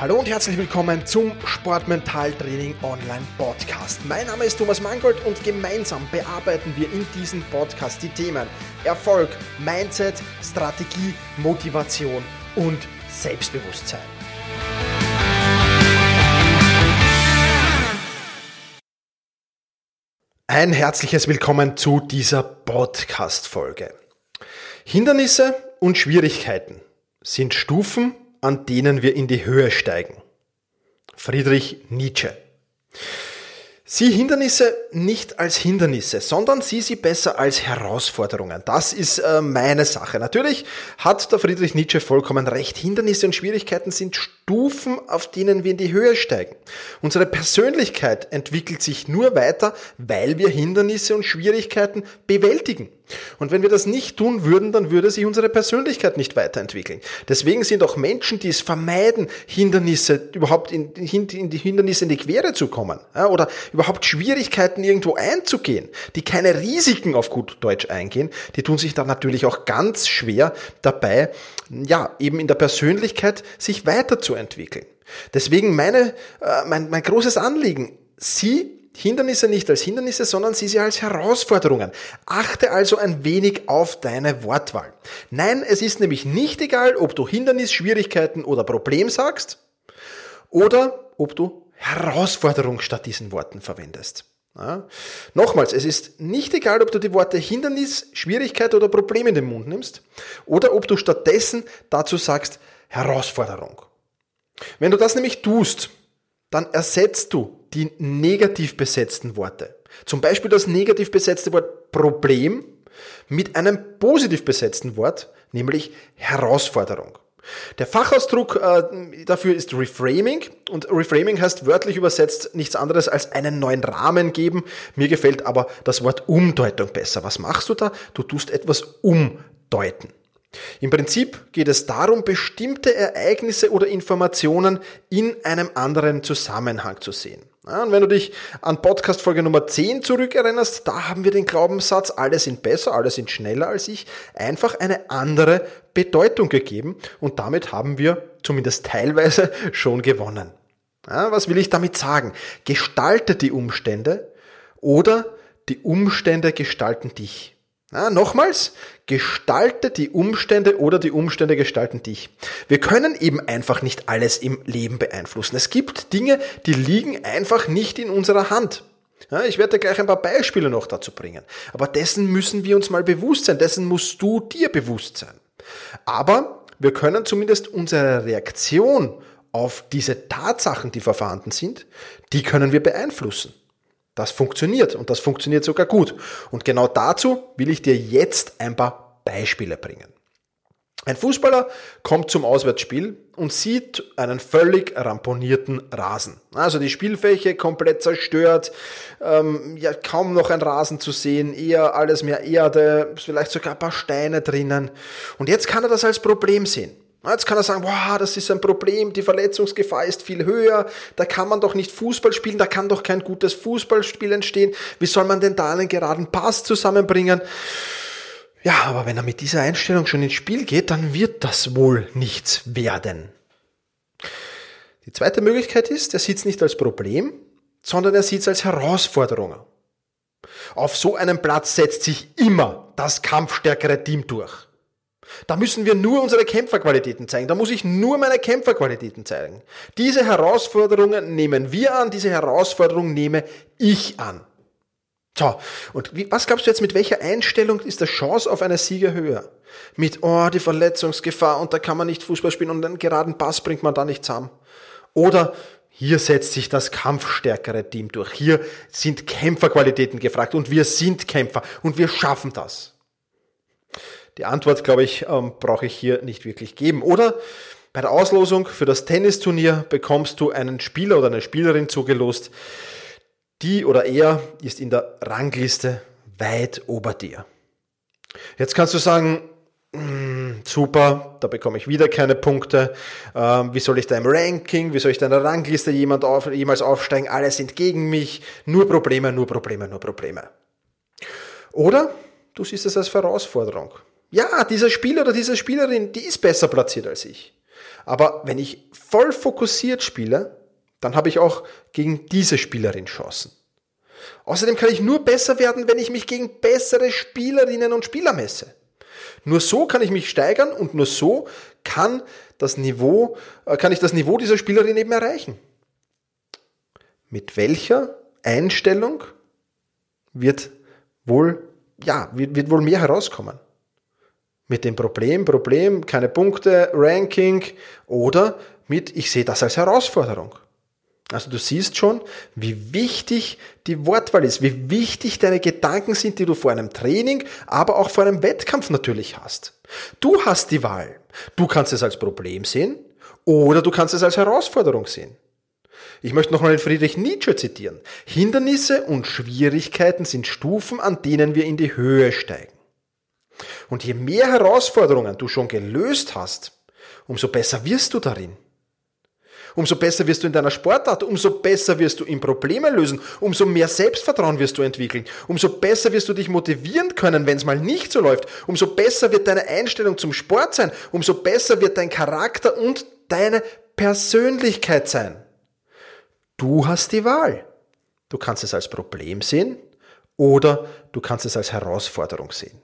Hallo und herzlich willkommen zum Sportmentaltraining Online Podcast. Mein Name ist Thomas Mangold und gemeinsam bearbeiten wir in diesem Podcast die Themen Erfolg, Mindset, Strategie, Motivation und Selbstbewusstsein. Ein herzliches Willkommen zu dieser Podcast-Folge. Hindernisse und Schwierigkeiten sind Stufen an denen wir in die Höhe steigen. Friedrich Nietzsche. Sieh Hindernisse nicht als Hindernisse, sondern sieh sie besser als Herausforderungen. Das ist äh, meine Sache. Natürlich hat der Friedrich Nietzsche vollkommen recht. Hindernisse und Schwierigkeiten sind Stufen, auf denen wir in die Höhe steigen. Unsere Persönlichkeit entwickelt sich nur weiter, weil wir Hindernisse und Schwierigkeiten bewältigen. Und wenn wir das nicht tun würden, dann würde sich unsere Persönlichkeit nicht weiterentwickeln. Deswegen sind auch Menschen, die es vermeiden, Hindernisse überhaupt in, in die Hindernisse in die Quere zu kommen oder überhaupt Schwierigkeiten irgendwo einzugehen, die keine Risiken auf gut Deutsch eingehen, die tun sich dann natürlich auch ganz schwer dabei, ja, eben in der Persönlichkeit sich weiterzuentwickeln. Deswegen meine, äh, mein, mein großes Anliegen, Sie Hindernisse nicht als Hindernisse, sondern sieh sie als Herausforderungen. Achte also ein wenig auf deine Wortwahl. Nein, es ist nämlich nicht egal, ob du Hindernis, Schwierigkeiten oder Problem sagst oder ob du Herausforderung statt diesen Worten verwendest. Ja. Nochmals, es ist nicht egal, ob du die Worte Hindernis, Schwierigkeit oder Problem in den Mund nimmst oder ob du stattdessen dazu sagst Herausforderung. Wenn du das nämlich tust, dann ersetzt du die negativ besetzten Worte. Zum Beispiel das negativ besetzte Wort Problem mit einem positiv besetzten Wort, nämlich Herausforderung. Der Fachausdruck äh, dafür ist Reframing und Reframing heißt wörtlich übersetzt nichts anderes als einen neuen Rahmen geben. Mir gefällt aber das Wort Umdeutung besser. Was machst du da? Du tust etwas umdeuten. Im Prinzip geht es darum, bestimmte Ereignisse oder Informationen in einem anderen Zusammenhang zu sehen. Ja, und wenn du dich an Podcast Folge Nummer 10 zurückerinnerst, da haben wir den Glaubenssatz, alle sind besser, alle sind schneller als ich, einfach eine andere Bedeutung gegeben und damit haben wir zumindest teilweise schon gewonnen. Ja, was will ich damit sagen? Gestalte die Umstände oder die Umstände gestalten dich. Ja, nochmals, gestalte die Umstände oder die Umstände gestalten dich. Wir können eben einfach nicht alles im Leben beeinflussen. Es gibt Dinge, die liegen einfach nicht in unserer Hand. Ja, ich werde gleich ein paar Beispiele noch dazu bringen. Aber dessen müssen wir uns mal bewusst sein. Dessen musst du dir bewusst sein. Aber wir können zumindest unsere Reaktion auf diese Tatsachen, die vorhanden sind, die können wir beeinflussen. Das funktioniert und das funktioniert sogar gut. Und genau dazu will ich dir jetzt ein paar Beispiele bringen. Ein Fußballer kommt zum Auswärtsspiel und sieht einen völlig ramponierten Rasen. Also die Spielfläche komplett zerstört, ähm, ja kaum noch ein Rasen zu sehen, eher alles mehr Erde, vielleicht sogar ein paar Steine drinnen. Und jetzt kann er das als Problem sehen. Jetzt kann er sagen, wow, das ist ein Problem, die Verletzungsgefahr ist viel höher, da kann man doch nicht Fußball spielen, da kann doch kein gutes Fußballspiel entstehen. Wie soll man denn da einen geraden Pass zusammenbringen? Ja, aber wenn er mit dieser Einstellung schon ins Spiel geht, dann wird das wohl nichts werden. Die zweite Möglichkeit ist, er sieht es nicht als Problem, sondern er sieht es als Herausforderung. Auf so einem Platz setzt sich immer das kampfstärkere Team durch. Da müssen wir nur unsere Kämpferqualitäten zeigen. Da muss ich nur meine Kämpferqualitäten zeigen. Diese Herausforderungen nehmen wir an, diese Herausforderung nehme ich an. So, und wie, was glaubst du jetzt, mit welcher Einstellung ist die Chance auf eine Sieger höher? Mit, oh, die Verletzungsgefahr und da kann man nicht Fußball spielen und einen geraden Pass bringt man da nicht zusammen. Oder hier setzt sich das kampfstärkere Team durch. Hier sind Kämpferqualitäten gefragt und wir sind Kämpfer und wir schaffen das. Die Antwort, glaube ich, ähm, brauche ich hier nicht wirklich geben. Oder bei der Auslosung für das Tennisturnier bekommst du einen Spieler oder eine Spielerin zugelost. Die oder er ist in der Rangliste weit ober dir. Jetzt kannst du sagen, hm, super, da bekomme ich wieder keine Punkte. Ähm, wie soll ich da im Ranking, wie soll ich da in der Rangliste jemand auf, jemals aufsteigen? Alle sind gegen mich. Nur Probleme, nur Probleme, nur Probleme. Oder du siehst es als Herausforderung. Ja, dieser Spieler oder diese Spielerin, die ist besser platziert als ich. Aber wenn ich voll fokussiert spiele, dann habe ich auch gegen diese Spielerin Chancen. Außerdem kann ich nur besser werden, wenn ich mich gegen bessere Spielerinnen und Spieler messe. Nur so kann ich mich steigern und nur so kann das Niveau, äh, kann ich das Niveau dieser Spielerin eben erreichen. Mit welcher Einstellung wird wohl, ja, wird, wird wohl mehr herauskommen? Mit dem Problem, Problem, keine Punkte, Ranking oder mit, ich sehe das als Herausforderung. Also du siehst schon, wie wichtig die Wortwahl ist, wie wichtig deine Gedanken sind, die du vor einem Training, aber auch vor einem Wettkampf natürlich hast. Du hast die Wahl. Du kannst es als Problem sehen oder du kannst es als Herausforderung sehen. Ich möchte nochmal den Friedrich Nietzsche zitieren. Hindernisse und Schwierigkeiten sind Stufen, an denen wir in die Höhe steigen. Und je mehr Herausforderungen du schon gelöst hast, umso besser wirst du darin. Umso besser wirst du in deiner Sportart, umso besser wirst du in Probleme lösen, umso mehr Selbstvertrauen wirst du entwickeln, umso besser wirst du dich motivieren können, wenn es mal nicht so läuft, umso besser wird deine Einstellung zum Sport sein, umso besser wird dein Charakter und deine Persönlichkeit sein. Du hast die Wahl. Du kannst es als Problem sehen oder du kannst es als Herausforderung sehen.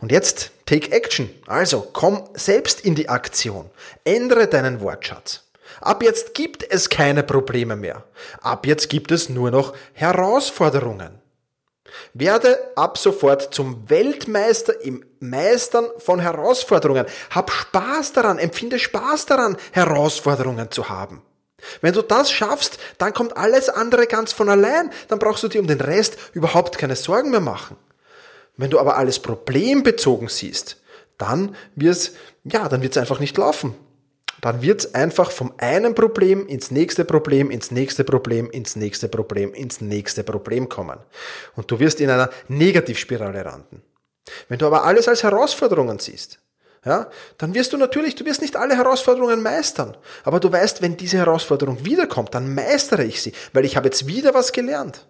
Und jetzt take action. Also komm selbst in die Aktion. Ändere deinen Wortschatz. Ab jetzt gibt es keine Probleme mehr. Ab jetzt gibt es nur noch Herausforderungen. Werde ab sofort zum Weltmeister im Meistern von Herausforderungen. Hab Spaß daran, empfinde Spaß daran, Herausforderungen zu haben. Wenn du das schaffst, dann kommt alles andere ganz von allein. Dann brauchst du dir um den Rest überhaupt keine Sorgen mehr machen. Wenn du aber alles problembezogen siehst, dann wird's, ja, dann wird's einfach nicht laufen dann wird es einfach vom einen Problem ins nächste Problem, ins nächste Problem, ins nächste Problem, ins nächste Problem kommen. Und du wirst in einer Negativspirale landen. Wenn du aber alles als Herausforderungen siehst, ja, dann wirst du natürlich, du wirst nicht alle Herausforderungen meistern. Aber du weißt, wenn diese Herausforderung wiederkommt, dann meistere ich sie, weil ich habe jetzt wieder was gelernt.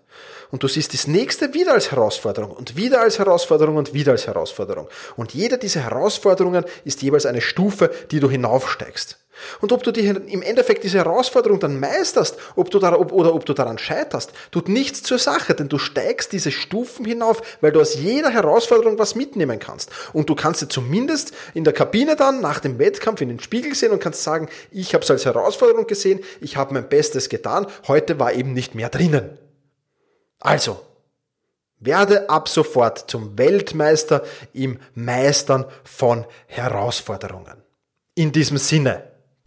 Und du siehst das nächste wieder als Herausforderung und wieder als Herausforderung und wieder als Herausforderung. Und jede dieser Herausforderungen ist jeweils eine Stufe, die du hinaufsteigst. Und ob du die, im Endeffekt diese Herausforderung dann meisterst ob du da, ob, oder ob du daran scheiterst, tut nichts zur Sache, denn du steigst diese Stufen hinauf, weil du aus jeder Herausforderung was mitnehmen kannst. Und du kannst dir zumindest in der Kabine dann nach dem Wettkampf in den Spiegel sehen und kannst sagen, ich habe es als Herausforderung gesehen, ich habe mein Bestes getan, heute war eben nicht mehr drinnen. Also, werde ab sofort zum Weltmeister im Meistern von Herausforderungen. In diesem Sinne,